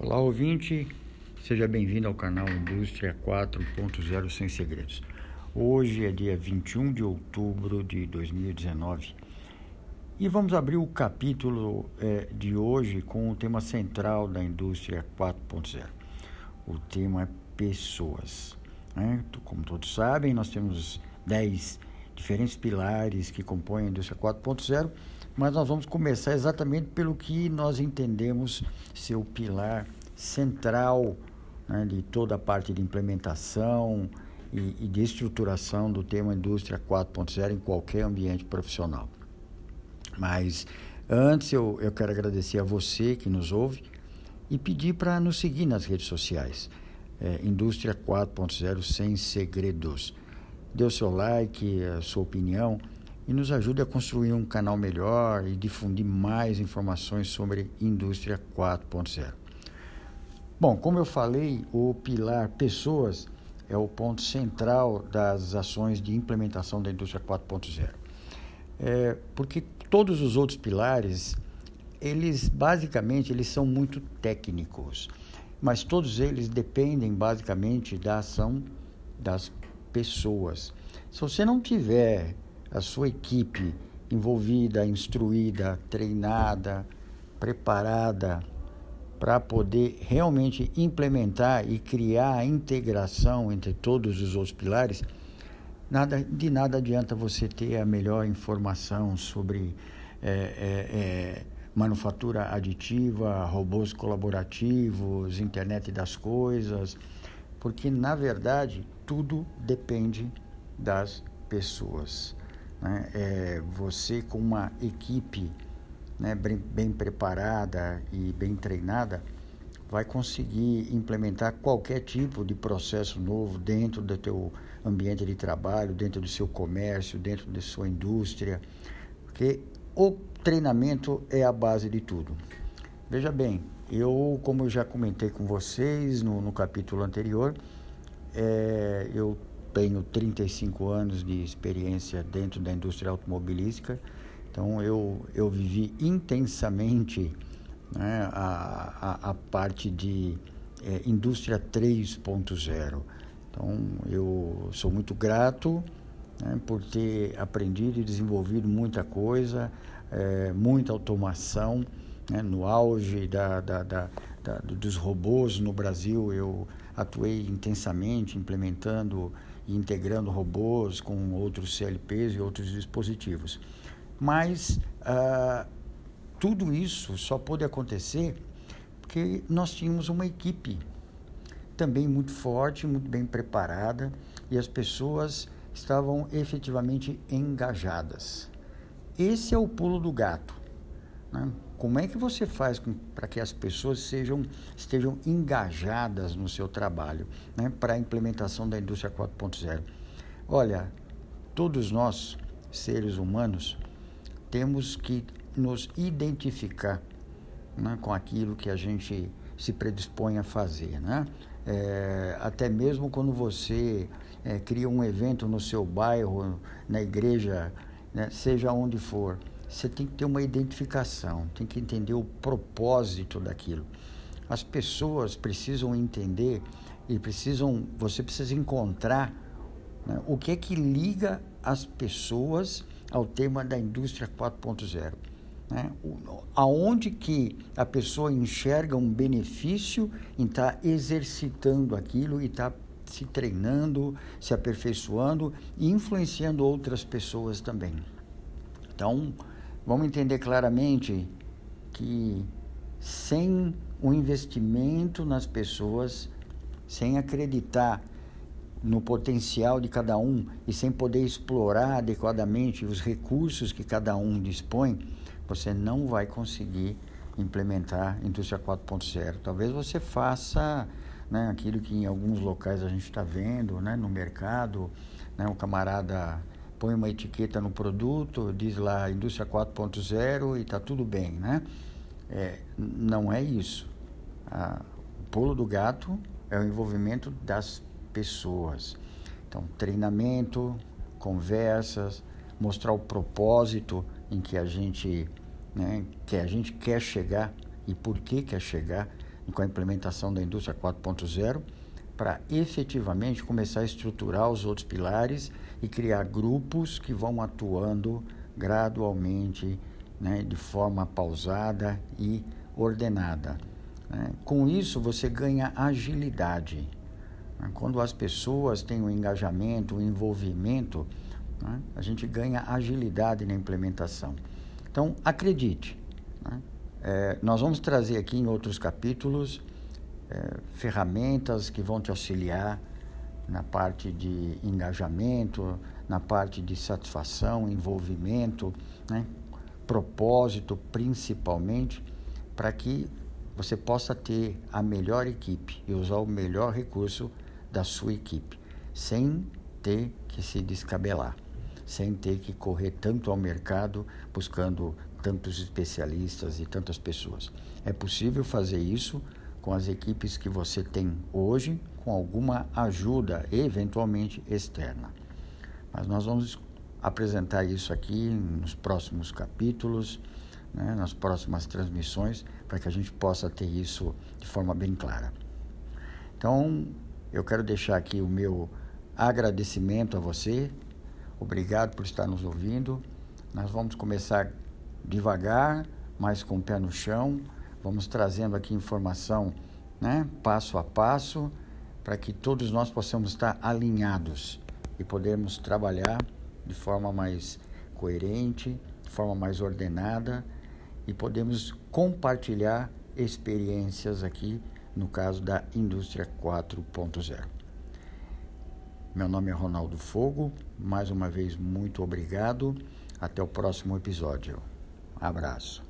Olá, ouvinte, seja bem-vindo ao canal Indústria 4.0 Sem Segredos. Hoje é dia 21 de outubro de 2019 e vamos abrir o capítulo é, de hoje com o tema central da Indústria 4.0. O tema é pessoas. Né? Como todos sabem, nós temos 10 diferentes pilares que compõem a Indústria 4.0 mas nós vamos começar exatamente pelo que nós entendemos ser o pilar central né, de toda a parte de implementação e, e de estruturação do tema Indústria 4.0 em qualquer ambiente profissional. Mas antes eu, eu quero agradecer a você que nos ouve e pedir para nos seguir nas redes sociais. É, Indústria 4.0 sem segredos. Dê o seu like, a sua opinião e nos ajude a construir um canal melhor e difundir mais informações sobre Indústria 4.0. Bom, como eu falei, o pilar pessoas é o ponto central das ações de implementação da Indústria 4.0. É, porque todos os outros pilares, eles basicamente eles são muito técnicos, mas todos eles dependem basicamente da ação das pessoas. Se você não tiver a sua equipe envolvida, instruída, treinada, preparada para poder realmente implementar e criar a integração entre todos os outros pilares, nada, de nada adianta você ter a melhor informação sobre é, é, é, manufatura aditiva, robôs colaborativos, internet das coisas, porque na verdade tudo depende das pessoas né, é, você com uma equipe né, bem, bem preparada e bem treinada vai conseguir implementar qualquer tipo de processo novo dentro do teu ambiente de trabalho, dentro do seu comércio, dentro da sua indústria, porque o treinamento é a base de tudo. Veja bem, eu, como eu já comentei com vocês no, no capítulo anterior, é, eu tenho 35 anos de experiência dentro da indústria automobilística, então eu, eu vivi intensamente né, a, a, a, parte de é, indústria 3.0. Então eu sou muito grato né, por ter aprendido e desenvolvido muita coisa, é, muita automação. Né, no auge da, da, da, dos robôs no Brasil, eu atuei intensamente implementando e integrando robôs com outros CLPs e outros dispositivos. Mas ah, tudo isso só pôde acontecer porque nós tínhamos uma equipe também muito forte, muito bem preparada e as pessoas estavam efetivamente engajadas. Esse é o pulo do gato. Né? Como é que você faz para que as pessoas sejam, estejam engajadas no seu trabalho né, para a implementação da indústria 4.0? Olha, todos nós, seres humanos, temos que nos identificar né, com aquilo que a gente se predispõe a fazer. Né? É, até mesmo quando você é, cria um evento no seu bairro, na igreja, né, seja onde for você tem que ter uma identificação, tem que entender o propósito daquilo. As pessoas precisam entender e precisam, você precisa encontrar né, o que é que liga as pessoas ao tema da indústria 4.0. Né? Aonde que a pessoa enxerga um benefício em estar tá exercitando aquilo e estar tá se treinando, se aperfeiçoando e influenciando outras pessoas também. Então, Vamos entender claramente que sem o investimento nas pessoas, sem acreditar no potencial de cada um e sem poder explorar adequadamente os recursos que cada um dispõe, você não vai conseguir implementar indústria 4.0. Talvez você faça né, aquilo que em alguns locais a gente está vendo né, no mercado, né, o camarada põe uma etiqueta no produto, diz lá indústria 4.0 e está tudo bem, né? É, não é isso. Ah, o pulo do gato é o envolvimento das pessoas. Então, treinamento, conversas, mostrar o propósito em que a gente, né, que a gente quer chegar e por que quer chegar com a implementação da indústria 4.0 para efetivamente começar a estruturar os outros pilares e criar grupos que vão atuando gradualmente, né, de forma pausada e ordenada. Né? Com isso, você ganha agilidade. Né? Quando as pessoas têm um engajamento, um envolvimento, né? a gente ganha agilidade na implementação. Então, acredite. É, nós vamos trazer aqui em outros capítulos é, ferramentas que vão te auxiliar na parte de engajamento, na parte de satisfação, envolvimento, né? propósito principalmente, para que você possa ter a melhor equipe e usar o melhor recurso da sua equipe, sem ter que se descabelar, sem ter que correr tanto ao mercado buscando tantos especialistas e tantas pessoas. É possível fazer isso com as equipes que você tem hoje, com alguma ajuda eventualmente externa. Mas nós vamos apresentar isso aqui nos próximos capítulos, né, nas próximas transmissões, para que a gente possa ter isso de forma bem clara. Então, eu quero deixar aqui o meu agradecimento a você. Obrigado por estar nos ouvindo. Nós vamos começar devagar, mas com o pé no chão. Vamos trazendo aqui informação, né, passo a passo, para que todos nós possamos estar alinhados e podermos trabalhar de forma mais coerente, de forma mais ordenada e podemos compartilhar experiências aqui no caso da indústria 4.0. Meu nome é Ronaldo Fogo, mais uma vez muito obrigado. Até o próximo episódio. Abraço.